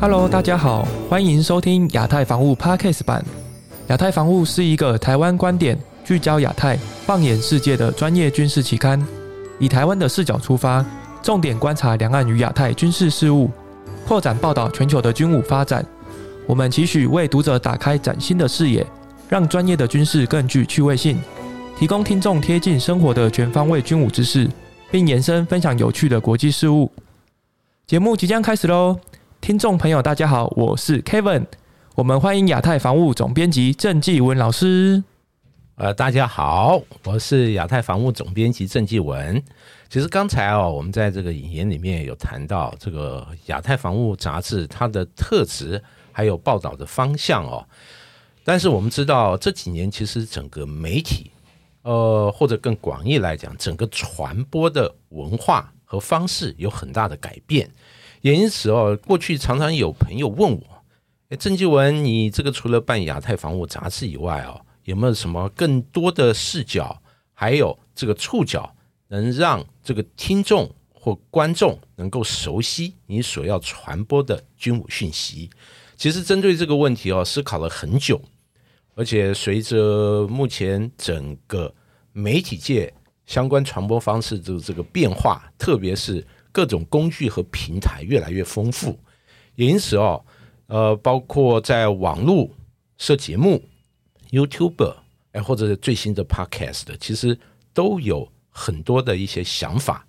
Hello，大家好，欢迎收听亚太防务 Podcast 版。亚太防务是一个台湾观点聚焦亚太、放眼世界的专业军事期刊，以台湾的视角出发，重点观察两岸与亚太军事事务，扩展报道全球的军武发展。我们期许为读者打开崭新的视野，让专业的军事更具趣味性，提供听众贴近生活的全方位军武知识，并延伸分享有趣的国际事务。节目即将开始喽！听众朋友，大家好，我是 Kevin，我们欢迎亚太防务总编辑郑继文老师。呃，大家好，我是亚太防务总编辑郑继文。其实刚才哦，我们在这个引言里面有谈到这个亚太防务杂志它的特质，还有报道的方向哦。但是我们知道这几年其实整个媒体，呃，或者更广义来讲，整个传播的文化和方式有很大的改变。也因此哦，过去常常有朋友问我：“哎，郑继文，你这个除了办亚太防务杂志以外哦，有没有什么更多的视角，还有这个触角，能让这个听众或观众能够熟悉你所要传播的军武讯息？”其实针对这个问题哦，思考了很久，而且随着目前整个媒体界相关传播方式的这个变化，特别是。各种工具和平台越来越丰富，也因此哦，呃，包括在网络设节目、YouTube，哎，或者是最新的 Podcast，其实都有很多的一些想法。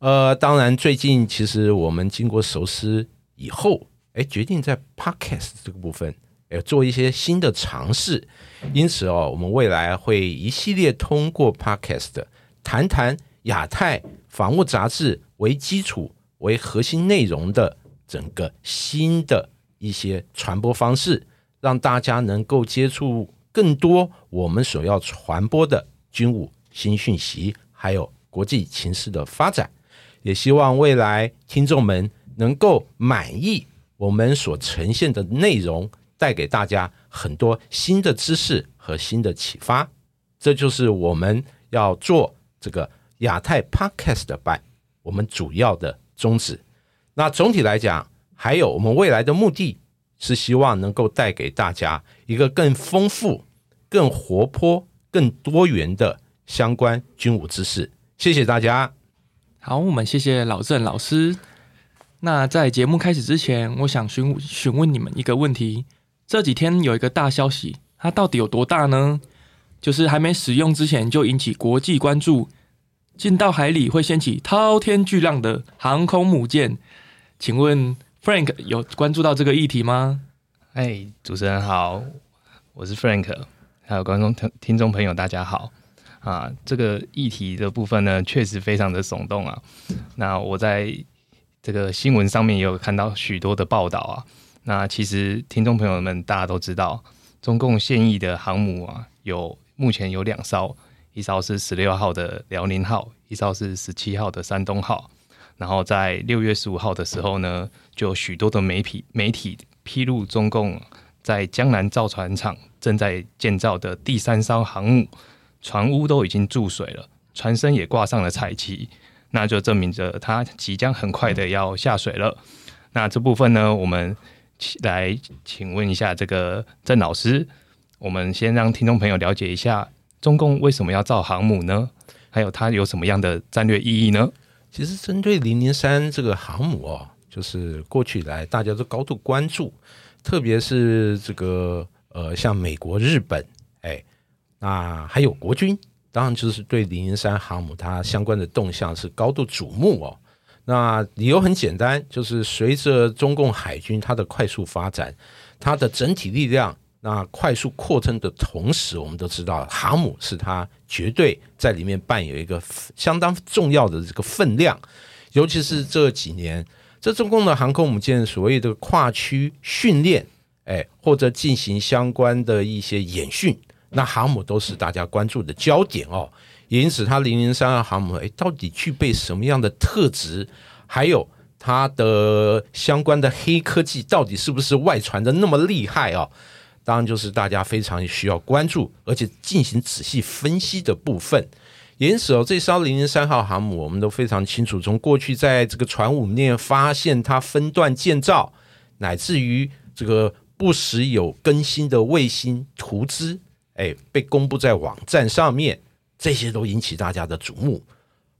呃，当然，最近其实我们经过熟思以后，哎，决定在 Podcast 这个部分，哎，做一些新的尝试。因此哦，我们未来会一系列通过 Podcast 谈谈亚太防务杂志。为基础、为核心内容的整个新的一些传播方式，让大家能够接触更多我们所要传播的军武新讯息，还有国际情势的发展。也希望未来听众们能够满意我们所呈现的内容，带给大家很多新的知识和新的启发。这就是我们要做这个亚太 Podcast 的办。我们主要的宗旨，那总体来讲，还有我们未来的目的是希望能够带给大家一个更丰富、更活泼、更多元的相关军武知识。谢谢大家。好，我们谢谢老郑老师。那在节目开始之前，我想询询问你们一个问题：这几天有一个大消息，它到底有多大呢？就是还没使用之前就引起国际关注。进到海里会掀起滔天巨浪的航空母舰，请问 Frank 有关注到这个议题吗？哎，主持人好，我是 Frank，还有观众听听众朋友大家好啊！这个议题的部分呢，确实非常的耸动啊。那我在这个新闻上面也有看到许多的报道啊。那其实听众朋友们大家都知道，中共现役的航母啊，有目前有两艘。一艘是十六号的辽宁号，一艘是十七号的山东号。然后在六月十五号的时候呢，就有许多的媒体媒体披露，中共在江南造船厂正在建造的第三艘航母，船坞都已经注水了，船身也挂上了彩旗，那就证明着它即将很快的要下水了。那这部分呢，我们来请问一下这个郑老师，我们先让听众朋友了解一下。中共为什么要造航母呢？还有它有什么样的战略意义呢？其实针对零零三这个航母哦，就是过去以来大家都高度关注，特别是这个呃，像美国、日本，哎，那还有国军，当然就是对零零三航母它相关的动向是高度瞩目哦。那理由很简单，就是随着中共海军它的快速发展，它的整体力量。那快速扩增的同时，我们都知道航母是它绝对在里面扮演一个相当重要的这个分量，尤其是这几年，这中共的航空母舰所谓的跨区训练，哎，或者进行相关的一些演训，那航母都是大家关注的焦点哦。因此，它零零三二航母，哎，到底具备什么样的特质？还有它的相关的黑科技，到底是不是外传的那么厉害哦？当然，就是大家非常需要关注，而且进行仔细分析的部分。因此哦，这艘零零三号航母，我们都非常清楚。从过去在这个船坞面发现它分段建造，乃至于这个不时有更新的卫星图资，哎，被公布在网站上面，这些都引起大家的瞩目。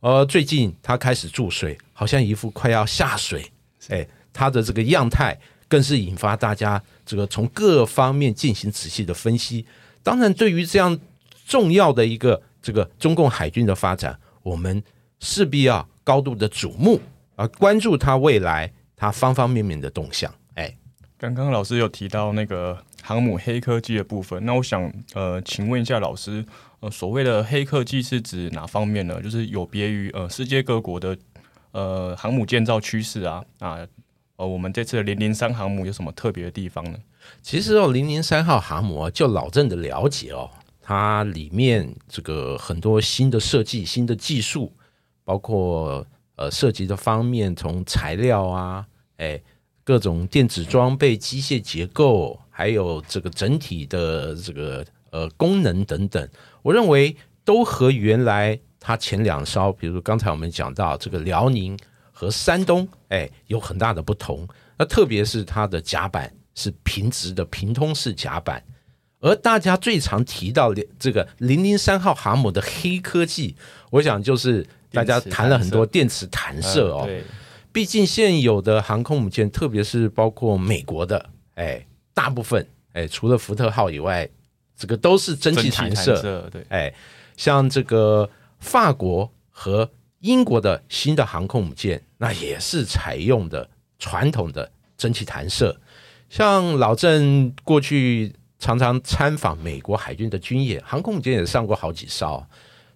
而最近它开始注水，好像一副快要下水，哎，它的这个样态更是引发大家这个从各方面进行仔细的分析。当然，对于这样重要的一个这个中共海军的发展，我们势必要高度的瞩目，而关注它未来它方方面面的动向。哎，刚刚老师有提到那个航母黑科技的部分，那我想呃，请问一下老师，呃，所谓的黑科技是指哪方面呢？就是有别于呃世界各国的呃航母建造趋势啊啊，呃，我们这次的零零三航母有什么特别的地方呢？其实哦，零零三号航母啊就老郑的了解哦，它里面这个很多新的设计、新的技术，包括呃涉及的方面，从材料啊，哎，各种电子装备、机械结构，还有这个整体的这个呃功能等等，我认为都和原来它前两艘，比如刚才我们讲到这个辽宁和山东，哎，有很大的不同。那特别是它的甲板。是平直的平通式甲板，而大家最常提到的这个零零三号航母的黑科技，我想就是大家谈了很多电磁弹射哦。毕竟现有的航空母舰，特别是包括美国的，哎，大部分哎，除了福特号以外，这个都是蒸汽弹射。对，哎，像这个法国和英国的新的航空母舰，那也是采用的传统的蒸汽弹射。像老郑过去常常参访美国海军的军演，航空母舰也上过好几艘，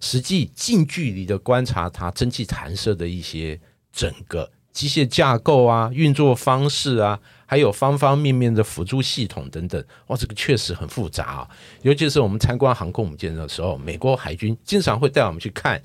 实际近距离的观察它蒸汽弹射的一些整个机械架构啊、运作方式啊，还有方方面面的辅助系统等等，哇，这个确实很复杂啊。尤其是我们参观航空母舰的时候，美国海军经常会带我们去看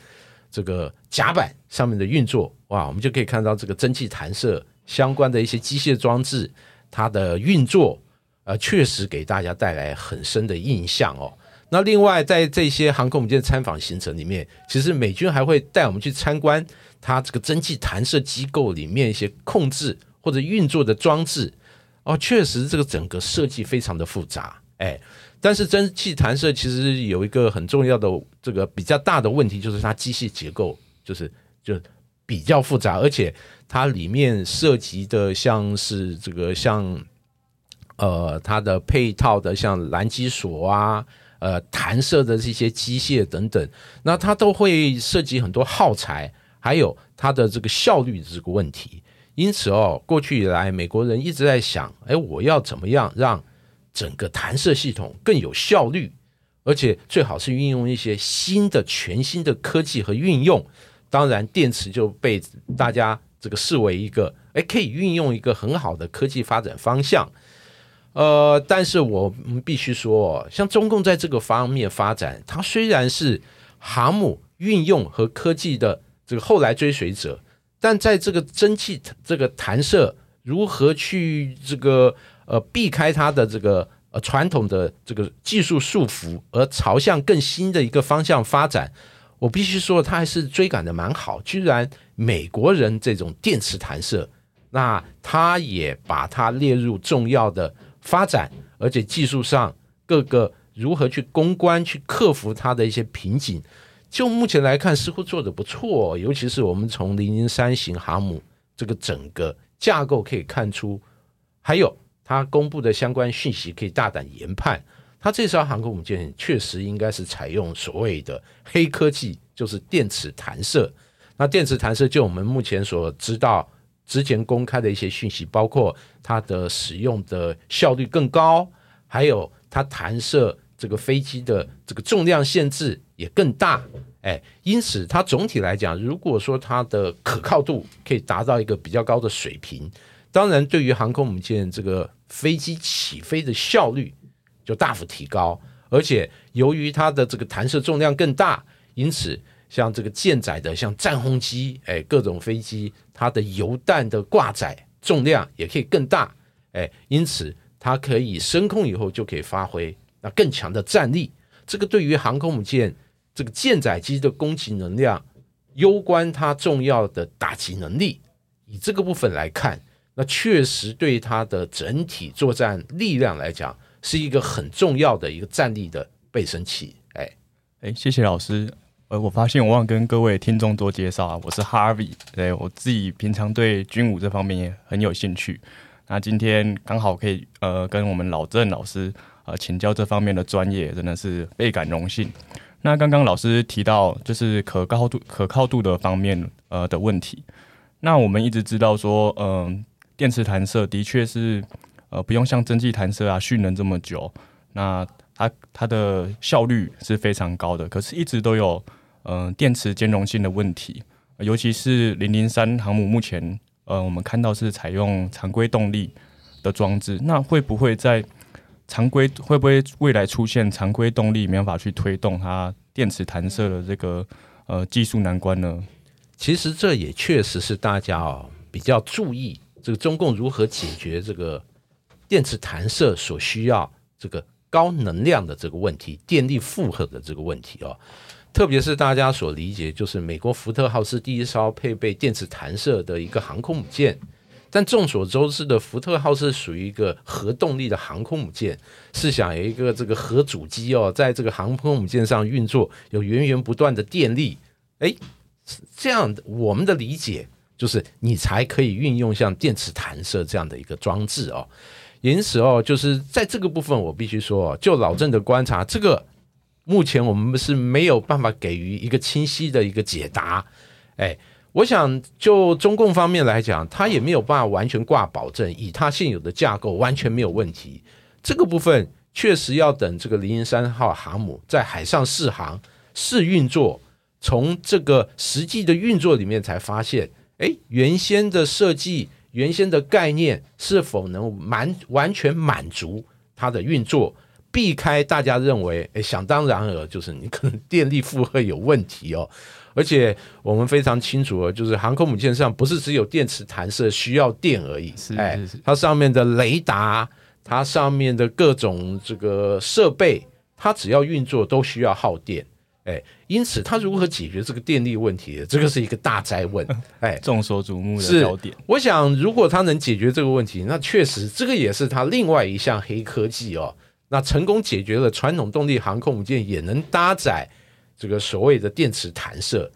这个甲板上面的运作，哇，我们就可以看到这个蒸汽弹射相关的一些机械装置。它的运作，呃，确实给大家带来很深的印象哦。那另外，在这些航空母舰参访行程里面，其实美军还会带我们去参观它这个蒸汽弹射机构里面一些控制或者运作的装置。哦，确实这个整个设计非常的复杂，哎，但是蒸汽弹射其实有一个很重要的这个比较大的问题，就是它机械结构就是就比较复杂，而且。它里面涉及的像是这个像，呃，它的配套的像拦击锁啊，呃，弹射的这些机械等等，那它都会涉及很多耗材，还有它的这个效率这个问题。因此哦，过去以来，美国人一直在想，哎，我要怎么样让整个弹射系统更有效率，而且最好是运用一些新的、全新的科技和运用。当然，电池就被大家。这个视为一个哎，可以运用一个很好的科技发展方向，呃，但是我们必须说，像中共在这个方面发展，它虽然是航母运用和科技的这个后来追随者，但在这个蒸汽这个弹射如何去这个呃避开它的这个呃传统的这个技术束缚，而朝向更新的一个方向发展。我必须说，他还是追赶的蛮好。居然美国人这种电磁弹射，那他也把它列入重要的发展，而且技术上各个如何去攻关、去克服它的一些瓶颈，就目前来看，似乎做的不错。尤其是我们从零零三型航母这个整个架构可以看出，还有他公布的相关讯息，可以大胆研判。它这艘航空母舰确实应该是采用所谓的黑科技，就是电磁弹射。那电磁弹射，就我们目前所知道之前公开的一些讯息，包括它的使用的效率更高，还有它弹射这个飞机的这个重量限制也更大。哎，因此它总体来讲，如果说它的可靠度可以达到一个比较高的水平，当然对于航空母舰这个飞机起飞的效率。就大幅提高，而且由于它的这个弹射重量更大，因此像这个舰载的像战轰机，哎，各种飞机，它的油弹的挂载重量也可以更大，哎，因此它可以升空以后就可以发挥那更强的战力。这个对于航空母舰这个舰载机的攻击能量，攸关它重要的打击能力。以这个部分来看，那确实对它的整体作战力量来讲，是一个很重要的一个战力的倍升器。哎哎，谢谢老师。呃，我发现我忘跟各位听众做介绍啊，我是 Harvey，对我自己平常对军武这方面也很有兴趣。那今天刚好可以呃跟我们老郑老师呃请教这方面的专业，真的是倍感荣幸。那刚刚老师提到就是可靠度可靠度的方面呃的问题，那我们一直知道说，嗯，电磁弹射的确是呃不用像蒸汽弹射啊蓄能这么久，那它它的效率是非常高的，可是一直都有。嗯，电池兼容性的问题，尤其是零零三航母目前，呃，我们看到是采用常规动力的装置，那会不会在常规会不会未来出现常规动力没办法去推动它电池弹射的这个呃技术难关呢？其实这也确实是大家哦比较注意这个中共如何解决这个电池弹射所需要这个高能量的这个问题，电力负荷的这个问题哦。特别是大家所理解，就是美国福特号是第一艘配备电磁弹射的一个航空母舰。但众所周知的，福特号是属于一个核动力的航空母舰。试想有一个这个核主机哦，在这个航空母舰上运作，有源源不断的电力。哎，这样我们的理解就是，你才可以运用像电磁弹射这样的一个装置哦。因此哦，就是在这个部分，我必须说，就老郑的观察，这个。目前我们是没有办法给予一个清晰的一个解答，哎，我想就中共方面来讲，他也没有办法完全挂保证，以他现有的架构完全没有问题。这个部分确实要等这个零零三号航母在海上试航试运作，从这个实际的运作里面才发现，哎，原先的设计、原先的概念是否能满完全满足它的运作。避开大家认为，哎，想当然尔，就是你可能电力负荷有问题哦。而且我们非常清楚哦，就是航空母舰上不是只有电磁弹射需要电而已，哎，它上面的雷达，它上面的各种这个设备，它只要运作都需要耗电，哎，因此他如何解决这个电力问题，这个是一个大灾问，哎，众所瞩目的焦点。我想，如果他能解决这个问题，那确实这个也是他另外一项黑科技哦。那成功解决了传统动力航空母舰也能搭载这个所谓的电磁弹射，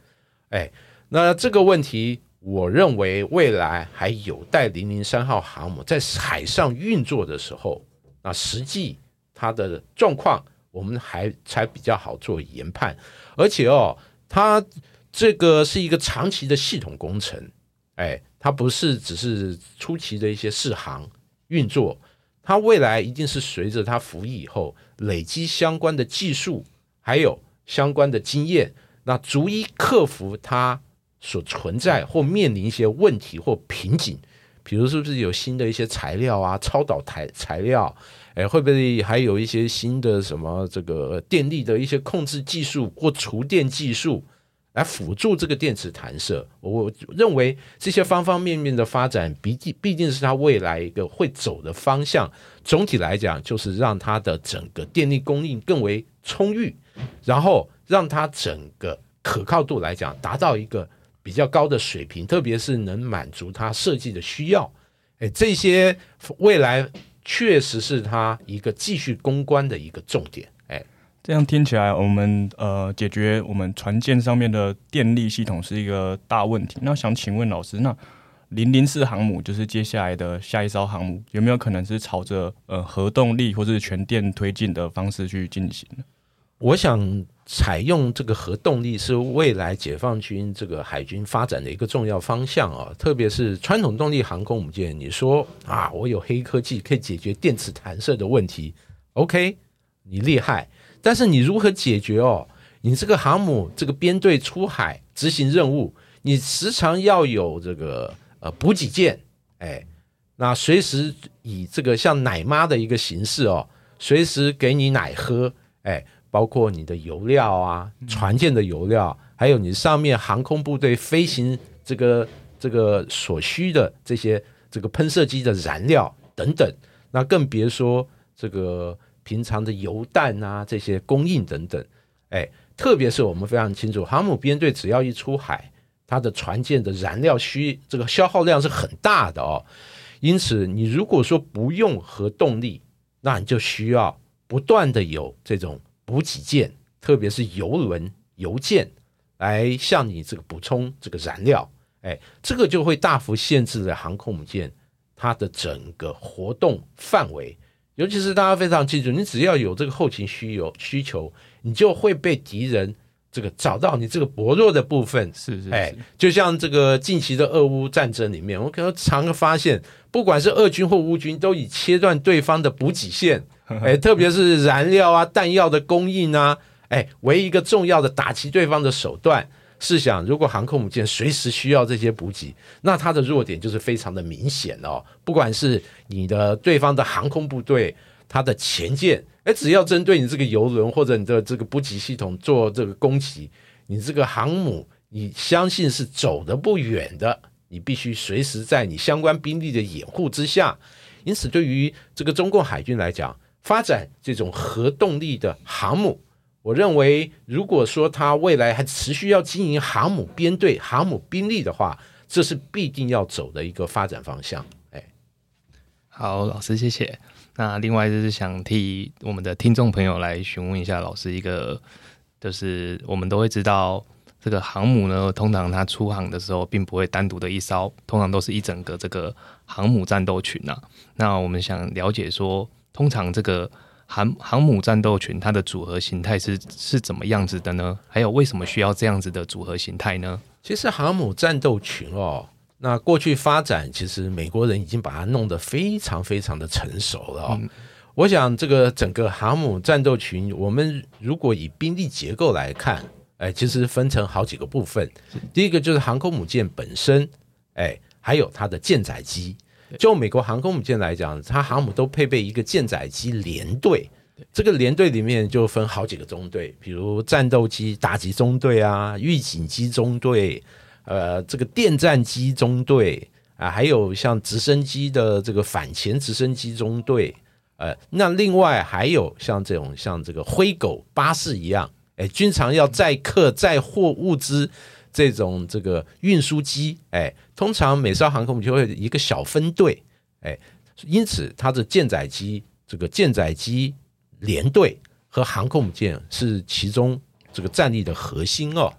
哎，那这个问题，我认为未来还有待零零三号航母在海上运作的时候，那实际它的状况，我们还才比较好做研判。而且哦，它这个是一个长期的系统工程，哎，它不是只是初期的一些试航运作。它未来一定是随着它服役以后累积相关的技术，还有相关的经验，那逐一克服它所存在或面临一些问题或瓶颈。比如是不是有新的一些材料啊，超导材材料？哎，会不会还有一些新的什么这个电力的一些控制技术或储电技术？来辅助这个电池弹射，我认为这些方方面面的发展，毕竟毕竟是它未来一个会走的方向。总体来讲，就是让它的整个电力供应更为充裕，然后让它整个可靠度来讲达到一个比较高的水平，特别是能满足它设计的需要。哎，这些未来确实是它一个继续攻关的一个重点。哎这样听起来，我们呃解决我们船舰上面的电力系统是一个大问题。那想请问老师，那零零四航母就是接下来的下一艘航母，有没有可能是朝着呃核动力或是全电推进的方式去进行？我想采用这个核动力是未来解放军这个海军发展的一个重要方向啊，特别是传统动力航空母舰。你说啊，我有黑科技可以解决电磁弹射的问题，OK，你厉害。但是你如何解决哦？你这个航母这个编队出海执行任务，你时常要有这个呃补给舰，哎，那随时以这个像奶妈的一个形式哦，随时给你奶喝，哎，包括你的油料啊，船舰的油料，还有你上面航空部队飞行这个这个所需的这些这个喷射机的燃料等等，那更别说这个。平常的油弹啊，这些供应等等，哎，特别是我们非常清楚，航母编队只要一出海，它的船舰的燃料需这个消耗量是很大的哦。因此，你如果说不用核动力，那你就需要不断的有这种补给舰，特别是油轮、油舰来向你这个补充这个燃料。哎，这个就会大幅限制了航空母舰它的整个活动范围。尤其是大家非常记住，你只要有这个后勤需有需求，你就会被敌人这个找到你这个薄弱的部分。是是，哎，就像这个近期的俄乌战争里面，我可能常发现，不管是俄军或乌军，都已切断对方的补给线，哎，特别是燃料啊、弹药的供应啊，哎，为一一个重要的打击对方的手段。试想，如果航空母舰随时需要这些补给，那它的弱点就是非常的明显哦。不管是你的对方的航空部队，它的前舰，哎，只要针对你这个油轮或者你的这个补给系统做这个攻击，你这个航母，你相信是走得不远的。你必须随时在你相关兵力的掩护之下。因此，对于这个中共海军来讲，发展这种核动力的航母。我认为，如果说它未来还持续要经营航母编队、航母兵力的话，这是必定要走的一个发展方向。哎，好，老师谢谢。那另外就是想替我们的听众朋友来询问一下老师一个，就是我们都会知道，这个航母呢，通常它出航的时候，并不会单独的一艘，通常都是一整个这个航母战斗群呐。那我们想了解说，通常这个。航航母战斗群它的组合形态是是怎么样子的呢？还有为什么需要这样子的组合形态呢？其实航母战斗群哦，那过去发展其实美国人已经把它弄得非常非常的成熟了哦。我想这个整个航母战斗群，我们如果以兵力结构来看，哎，其实分成好几个部分。第一个就是航空母舰本身，哎，还有它的舰载机。就美国航空母舰来讲，它航母都配备一个舰载机联队，这个连队里面就分好几个中队，比如战斗机打击中队啊、预警机中队，呃，这个电战机中队啊，还有像直升机的这个反潜直升机中队，呃，那另外还有像这种像这个灰狗巴士一样，哎，经常要载客载货物资。这种这个运输机，哎，通常每艘航空母就会一个小分队，哎，因此它的舰载机这个舰载机连队和航空母舰是其中这个战力的核心哦。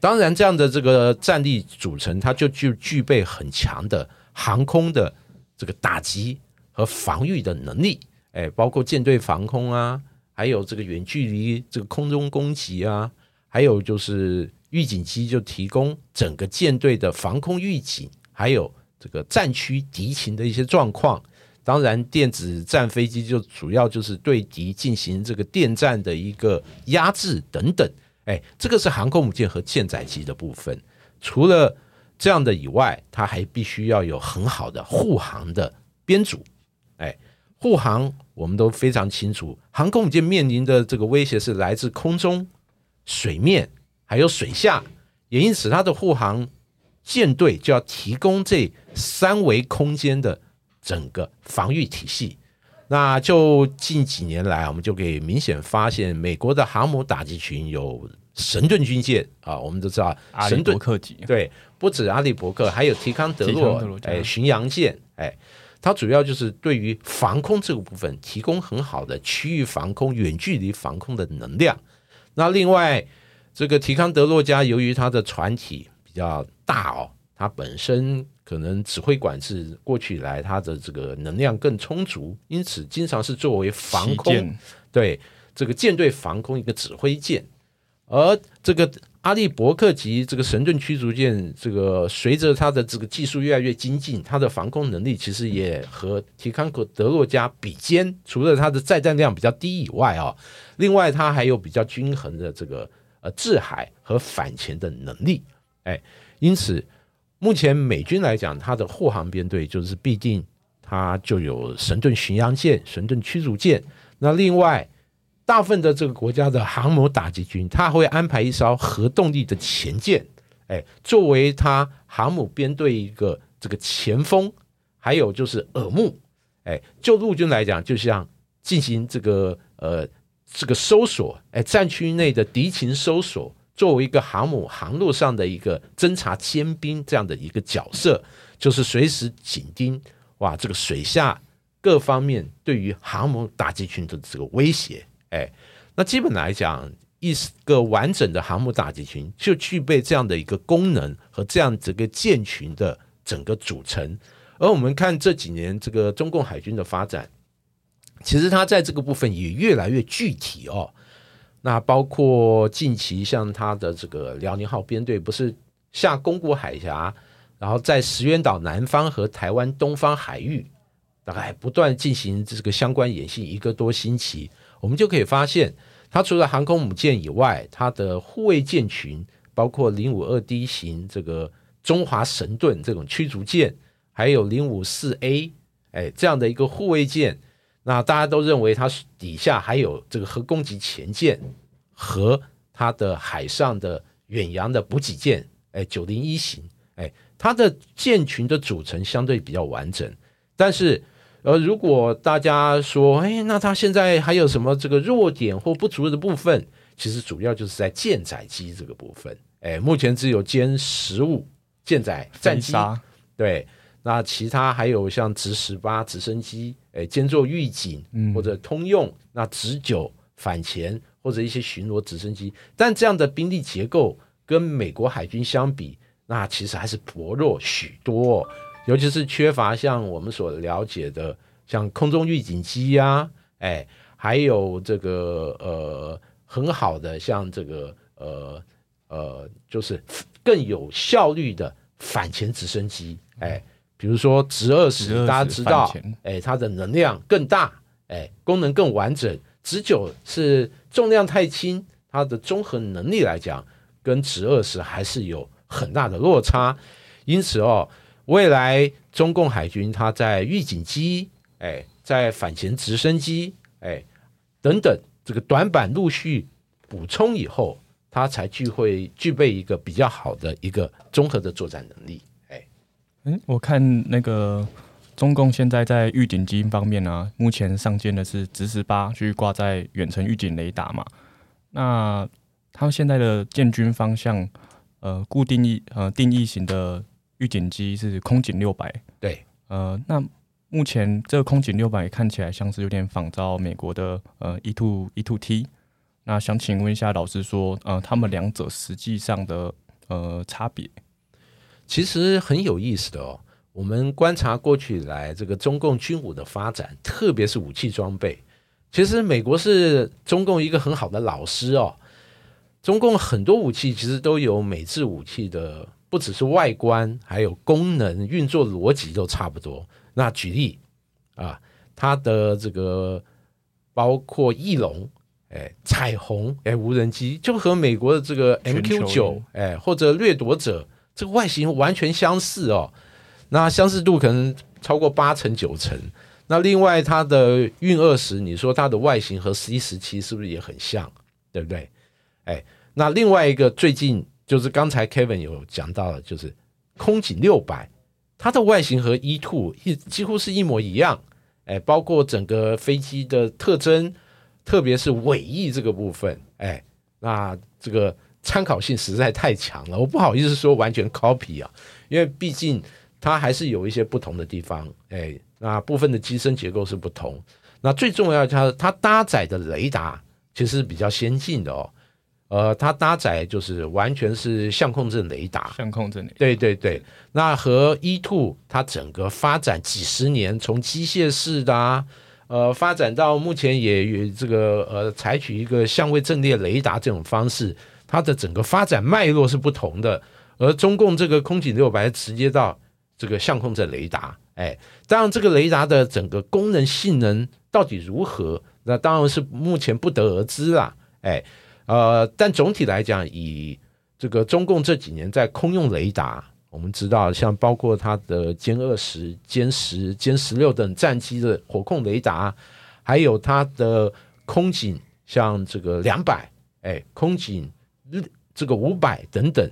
当然，这样的这个战力组成，它就具具备很强的航空的这个打击和防御的能力，哎，包括舰队防空啊，还有这个远距离这个空中攻击啊，还有就是。预警机就提供整个舰队的防空预警，还有这个战区敌情的一些状况。当然，电子战飞机就主要就是对敌进行这个电战的一个压制等等。哎，这个是航空母舰和舰载机的部分。除了这样的以外，它还必须要有很好的护航的编组。哎，护航我们都非常清楚，航空母舰面临的这个威胁是来自空中、水面。还有水下，也因此它的护航舰队就要提供这三维空间的整个防御体系。那就近几年来，我们就可以明显发现，美国的航母打击群有神盾军舰啊，我们都知道神盾克级，对，不止阿利伯克，还有提康德洛，哎，巡洋舰，哎，它主要就是对于防空这个部分提供很好的区域防空、远距离防空的能量。那另外。这个提康德洛加由于它的船体比较大哦，它本身可能指挥管制过去以来它的这个能量更充足，因此经常是作为防空对这个舰队防空一个指挥舰。而这个阿利伯克级这个神盾驱逐舰，这个随着它的这个技术越来越精进，它的防空能力其实也和提康德洛加比肩。除了它的载弹量比较低以外啊，另外它还有比较均衡的这个。呃，制海和反潜的能力，哎，因此目前美军来讲，它的护航编队就是必定它就有神盾巡洋舰、神盾驱逐舰。那另外，大部分的这个国家的航母打击军，它会安排一艘核动力的前舰，哎，作为它航母编队一个这个前锋，还有就是耳目，哎，就陆军来讲，就像进行这个呃。这个搜索，哎，战区内的敌情搜索，作为一个航母航路上的一个侦察尖兵这样的一个角色，就是随时紧盯哇，这个水下各方面对于航母打击群的这个威胁，哎，那基本来讲，一个完整的航母打击群就具备这样的一个功能和这样这个舰群的整个组成。而我们看这几年这个中共海军的发展，其实它在这个部分也越来越具体哦。那包括近期像它的这个辽宁号编队，不是下宫古海峡，然后在石垣岛南方和台湾东方海域，大概不断进行这个相关演习一个多星期，我们就可以发现，它除了航空母舰以外，它的护卫舰群，包括零五二 D 型这个中华神盾这种驱逐舰，还有零五四 A，哎，这样的一个护卫舰。那大家都认为它底下还有这个核攻击潜舰和它的海上的远洋的补给舰，哎，九零一型，哎，它的舰群的组成相对比较完整。但是，呃，如果大家说，哎，那它现在还有什么这个弱点或不足的部分？其实主要就是在舰载机这个部分，哎，目前只有歼十五舰载战机，对。那其他还有像直十八直升机，诶，兼做预警或者通用，那直九反潜或者一些巡逻直升机，但这样的兵力结构跟美国海军相比，那其实还是薄弱许多，尤其是缺乏像我们所了解的像空中预警机呀，哎，还有这个呃很好的像这个呃呃，就是更有效率的反潜直升机，哎。比如说直二十，大家知道，哎，它的能量更大，哎，功能更完整。直九是重量太轻，它的综合能力来讲，跟直二十还是有很大的落差。因此哦，未来中共海军它在预警机，哎，在反潜直升机，哎，等等这个短板陆续补充以后，它才具会具备一个比较好的一个综合的作战能力。嗯，我看那个中共现在在预警机方面呢，目前上舰的是直十八，去挂在远程预警雷达嘛。那他们现在的建军方向，呃，固定义呃定义型的预警机是空警六百。对，呃，那目前这个空警六百看起来像是有点仿照美国的呃 E two E two T。那想请问一下老师说，呃，他们两者实际上的呃差别？其实很有意思的哦。我们观察过去以来，这个中共军武的发展，特别是武器装备，其实美国是中共一个很好的老师哦。中共很多武器其实都有美制武器的，不只是外观，还有功能、运作逻辑都差不多。那举例啊，它的这个包括翼龙、哎彩虹、哎无人机，就和美国的这个 MQ 九哎或者掠夺者。这个外形完全相似哦，那相似度可能超过八成九成。那另外它的运二十，你说它的外形和 C 十七是不是也很像？对不对？哎，那另外一个最近就是刚才 Kevin 有讲到的，就是空警六百，它的外形和 E two 一几乎是一模一样。哎，包括整个飞机的特征，特别是尾翼这个部分，哎，那这个。参考性实在太强了，我不好意思说完全 copy 啊，因为毕竟它还是有一些不同的地方，哎，那部分的机身结构是不同。那最重要，它它搭载的雷达其实是比较先进的哦，呃，它搭载就是完全是相控阵雷达，相控阵雷达，对对对。那和 E two 它整个发展几十年，从机械式的啊，呃，发展到目前也这个呃，采取一个相位阵列雷达这种方式。它的整个发展脉络是不同的，而中共这个空警六百直接到这个相控阵雷达，哎，当然这个雷达的整个功能性能到底如何，那当然是目前不得而知啦，哎，呃，但总体来讲，以这个中共这几年在空用雷达，我们知道像包括它的歼二十、歼十、歼十六等战机的火控雷达，还有它的空警，像这个两百，哎，空警。这个五百等等，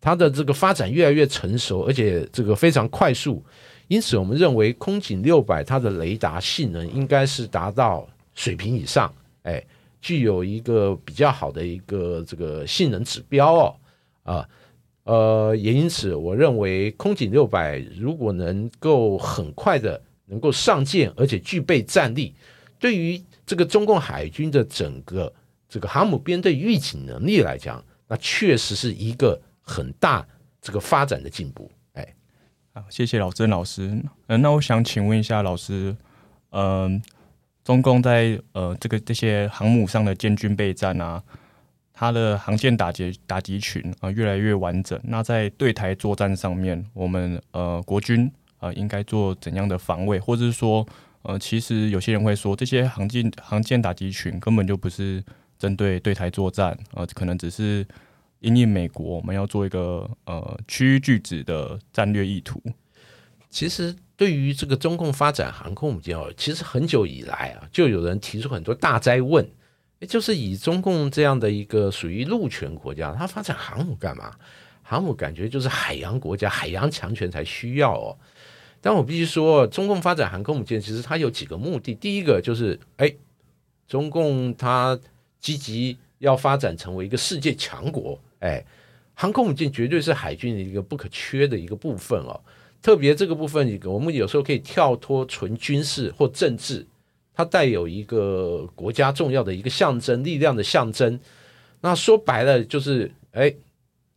它的这个发展越来越成熟，而且这个非常快速，因此我们认为空警六百它的雷达性能应该是达到水平以上，哎，具有一个比较好的一个这个性能指标哦，啊，呃，也因此，我认为空警六百如果能够很快的能够上舰，而且具备战力，对于这个中共海军的整个这个航母编队预警能力来讲，那确实是一个很大这个发展的进步。哎，好，谢谢老曾老师。嗯，那我想请问一下老师，嗯，中共在呃这个这些航母上的建军备战啊，它的航舰打击打击群啊越来越完整。那在对台作战上面，我们呃国军啊应该做怎样的防卫，或者是说？呃，其实有些人会说，这些航舰航舰打击群根本就不是针对对台作战，呃，可能只是因应美国，我们要做一个呃区域拒止的战略意图。其实对于这个中共发展航空母舰哦，其实很久以来啊，就有人提出很多大灾问，就是以中共这样的一个属于陆权国家，它发展航母干嘛？航母感觉就是海洋国家、海洋强权才需要哦。但我必须说，中共发展航空母舰，其实它有几个目的。第一个就是，哎，中共它积极要发展成为一个世界强国，哎，航空母舰绝对是海军的一个不可缺的一个部分哦。特别这个部分，我们有时候可以跳脱纯军事或政治，它带有一个国家重要的一个象征力量的象征。那说白了，就是哎，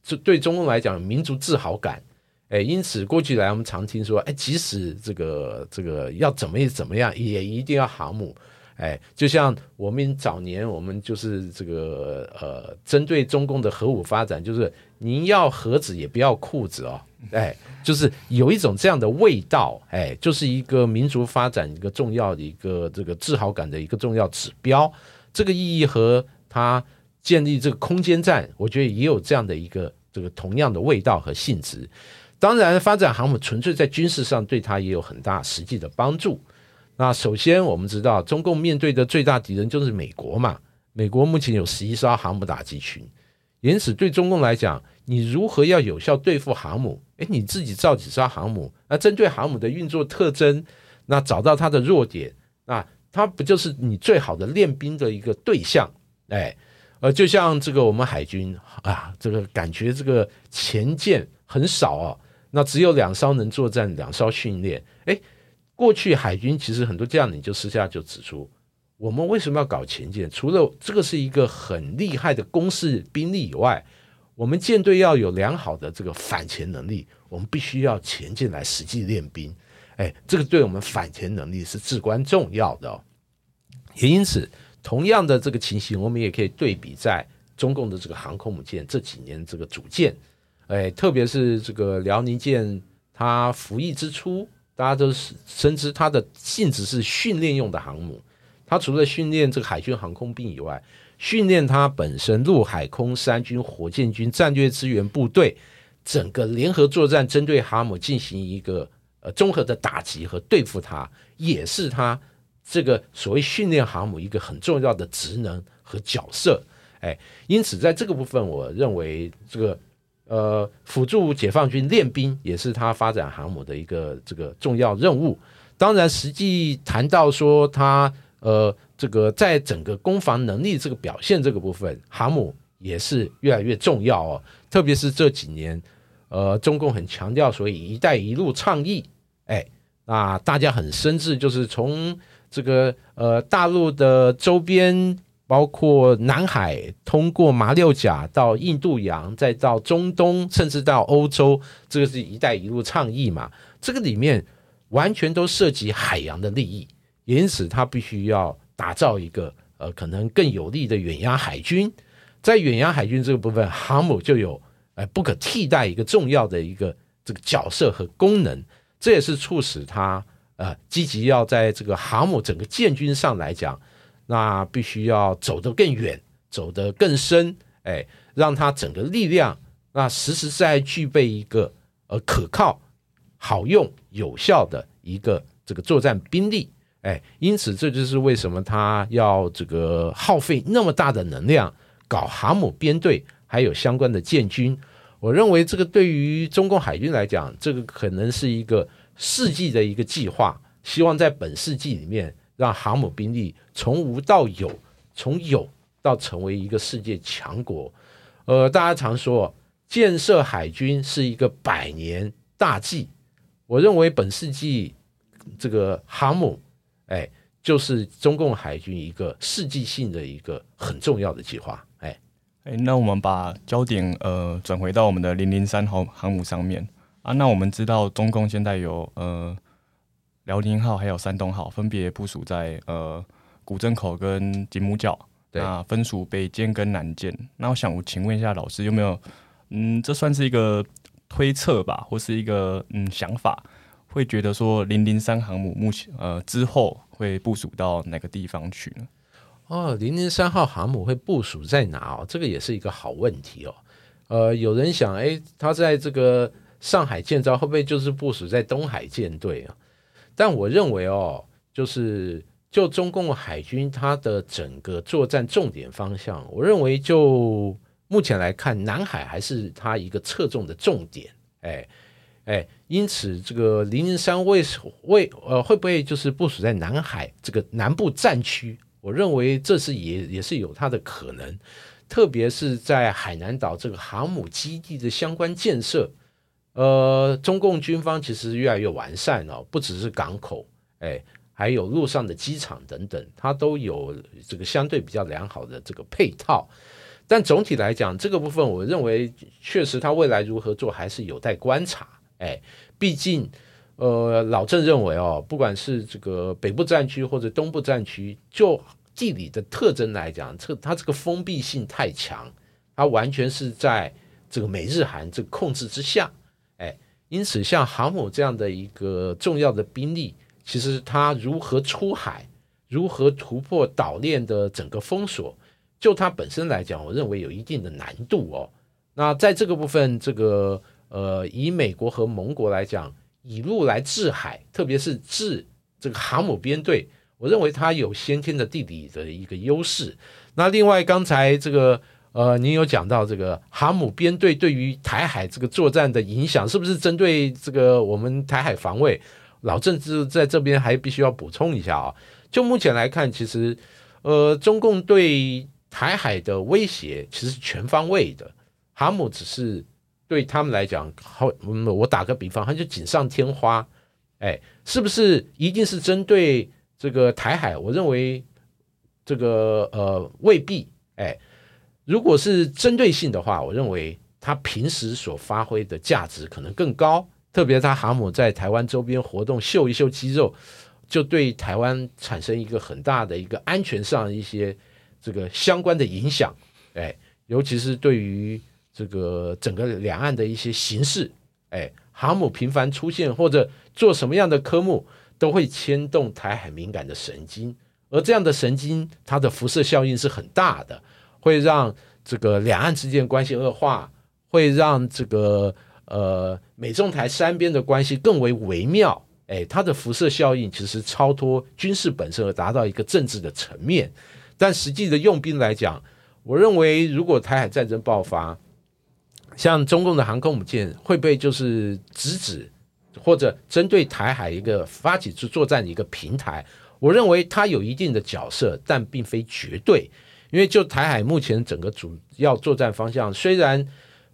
这对中共来讲，民族自豪感。哎，因此过去来我们常听说，哎，即使这个这个要怎么怎么样，也一定要航母。哎，就像我们早年我们就是这个呃，针对中共的核武发展，就是您要盒子也不要裤子哦。哎，就是有一种这样的味道。哎，就是一个民族发展一个重要的一个这个自豪感的一个重要指标。这个意义和它建立这个空间站，我觉得也有这样的一个这个同样的味道和性质。当然，发展航母纯粹在军事上对它也有很大实际的帮助。那首先，我们知道中共面对的最大敌人就是美国嘛。美国目前有十一艘航母打击群，因此对中共来讲，你如何要有效对付航母？诶，你自己造几艘航母，那针对航母的运作特征，那找到它的弱点，那它不就是你最好的练兵的一个对象？哎，呃，就像这个我们海军啊，这个感觉这个前舰很少哦。那只有两艘能作战，两艘训练。哎，过去海军其实很多将领，就私下就指出，我们为什么要搞前舰？除了这个是一个很厉害的攻势兵力以外，我们舰队要有良好的这个反潜能力，我们必须要前进来实际练兵。哎，这个对我们反潜能力是至关重要的。也因此，同样的这个情形，我们也可以对比在中共的这个航空母舰这几年这个组建。哎，特别是这个辽宁舰，它服役之初，大家都是深知它的性质是训练用的航母。它除了训练这个海军航空兵以外，训练它本身陆海空三军火箭军战略支援部队，整个联合作战，针对航母进行一个呃综合的打击和对付它，也是它这个所谓训练航母一个很重要的职能和角色。哎，因此在这个部分，我认为这个。呃，辅助解放军练兵也是他发展航母的一个这个重要任务。当然，实际谈到说他呃这个在整个攻防能力这个表现这个部分，航母也是越来越重要哦。特别是这几年，呃，中共很强调所以“一带一路”倡议，哎，那大家很深知，就是从这个呃大陆的周边。包括南海通过马六甲到印度洋，再到中东，甚至到欧洲，这个是一带一路倡议嘛？这个里面完全都涉及海洋的利益，因此它必须要打造一个呃可能更有利的远洋海军。在远洋海军这个部分，航母就有呃不可替代一个重要的一个这个角色和功能。这也是促使它呃积极要在这个航母整个建军上来讲。那必须要走得更远，走得更深，哎，让它整个力量那实实在在具备一个呃可靠、好用、有效的一个这个作战兵力，哎，因此这就是为什么他要这个耗费那么大的能量搞航母编队，还有相关的建军。我认为这个对于中共海军来讲，这个可能是一个世纪的一个计划，希望在本世纪里面。让航母兵力从无到有，从有到成为一个世界强国。呃，大家常说建设海军是一个百年大计。我认为本世纪这个航母，哎，就是中共海军一个世纪性的一个很重要的计划。哎哎，那我们把焦点呃转回到我们的零零三号航母上面啊。那我们知道中共现在有呃辽宁号还有山东号，分别部署在呃古镇口跟金木角。那分属北舰跟南舰。那我想我请问一下老师，有没有嗯，这算是一个推测吧，或是一个嗯想法，会觉得说零零三航母目前呃之后会部署到哪个地方去呢？哦，零零三号航母会部署在哪哦？这个也是一个好问题哦。呃，有人想，哎，它在这个上海建造，会不会就是部署在东海舰队啊？但我认为哦，就是。就中共海军它的整个作战重点方向，我认为就目前来看，南海还是它一个侧重的重点。哎哎，因此这个零零三为为呃会不会就是部署在南海这个南部战区？我认为这是也也是有它的可能，特别是在海南岛这个航母基地的相关建设。呃，中共军方其实越来越完善了，不只是港口，哎。还有路上的机场等等，它都有这个相对比较良好的这个配套。但总体来讲，这个部分我认为确实它未来如何做还是有待观察。哎，毕竟呃，老郑认为哦，不管是这个北部战区或者东部战区，就地理的特征来讲，这它这个封闭性太强，它完全是在这个美日韩这个控制之下。哎，因此像航母这样的一个重要的兵力。其实它如何出海，如何突破岛链的整个封锁，就它本身来讲，我认为有一定的难度哦。那在这个部分，这个呃，以美国和盟国来讲，以陆来制海，特别是制这个航母编队，我认为它有先天的地理的一个优势。那另外，刚才这个呃，您有讲到这个航母编队对于台海这个作战的影响，是不是针对这个我们台海防卫？老政治在这边还必须要补充一下啊，就目前来看，其实，呃，中共对台海的威胁其实全方位的，航母只是对他们来讲，好，我打个比方，它就锦上添花，哎，是不是一定是针对这个台海？我认为这个呃未必，哎，如果是针对性的话，我认为它平时所发挥的价值可能更高。特别它航母在台湾周边活动，秀一秀肌肉，就对台湾产生一个很大的一个安全上一些这个相关的影响。哎，尤其是对于这个整个两岸的一些形势，哎，航母频繁出现或者做什么样的科目，都会牵动台海敏感的神经。而这样的神经，它的辐射效应是很大的，会让这个两岸之间关系恶化，会让这个。呃，美中台三边的关系更为微妙，哎，它的辐射效应其实超脱军事本身而达到一个政治的层面。但实际的用兵来讲，我认为如果台海战争爆发，像中共的航空母舰会不会就是直指或者针对台海一个发起作战的一个平台？我认为它有一定的角色，但并非绝对，因为就台海目前整个主要作战方向，虽然。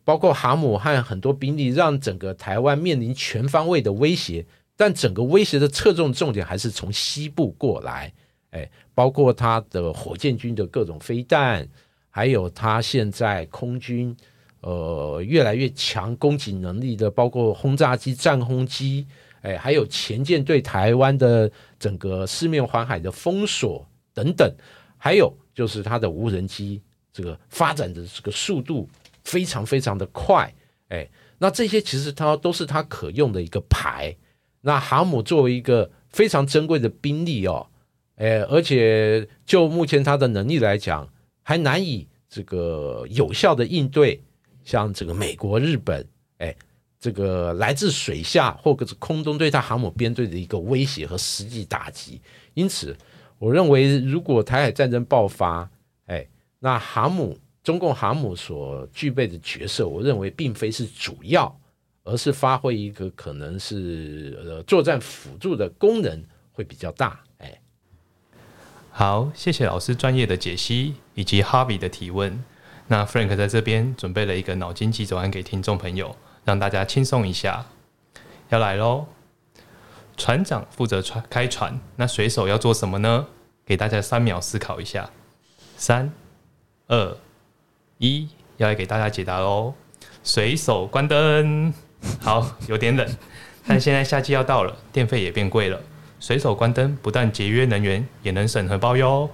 包括航母和很多兵力，让整个台湾面临全方位的威胁，但整个威胁的侧重重点还是从西部过来。哎，包括它的火箭军的各种飞弹，还有它现在空军呃越来越强攻击能力的，包括轰炸机、战轰机，哎，还有前舰对台湾的整个四面环海的封锁等等，还有就是它的无人机这个发展的这个速度。非常非常的快，哎，那这些其实它都是它可用的一个牌。那航母作为一个非常珍贵的兵力哦，哎，而且就目前它的能力来讲，还难以这个有效的应对像这个美国、日本，哎，这个来自水下或者是空中对它航母编队的一个威胁和实际打击。因此，我认为如果台海战争爆发，哎，那航母。中共航母所具备的角色，我认为并非是主要，而是发挥一个可能是呃作战辅助的功能会比较大。哎，好，谢谢老师专业的解析以及哈比的提问。那 Frank 在这边准备了一个脑筋急转弯给听众朋友，让大家轻松一下。要来喽！船长负责船开船，那水手要做什么呢？给大家三秒思考一下。三、二、一，要来给大家解答喽！水手关灯。好，有点冷，但现在夏季要到了，电费也变贵了。水手关灯不但节约能源，也能省荷包哟。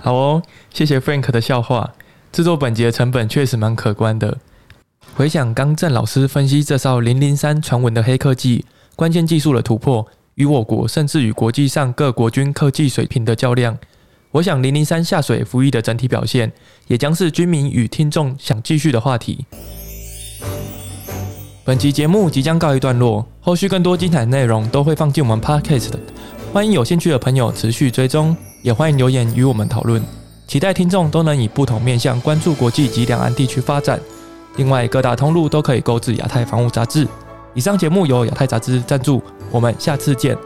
好哦，谢谢 Frank 的笑话。制作本集的成本确实蛮可观的。回想刚正老师分析这艘零零三传闻的黑科技、关键技术的突破，与我国甚至与国际上各国军科技水平的较量，我想零零三下水服役的整体表现，也将是军民与听众想继续的话题。本期节目即将告一段落，后续更多精彩内容都会放进我们 Podcast，欢迎有兴趣的朋友持续追踪，也欢迎留言与我们讨论。期待听众都能以不同面向关注国际及两岸地区发展。另外，各大通路都可以购置亚太防务杂志。以上节目由亚太杂志赞助，我们下次见。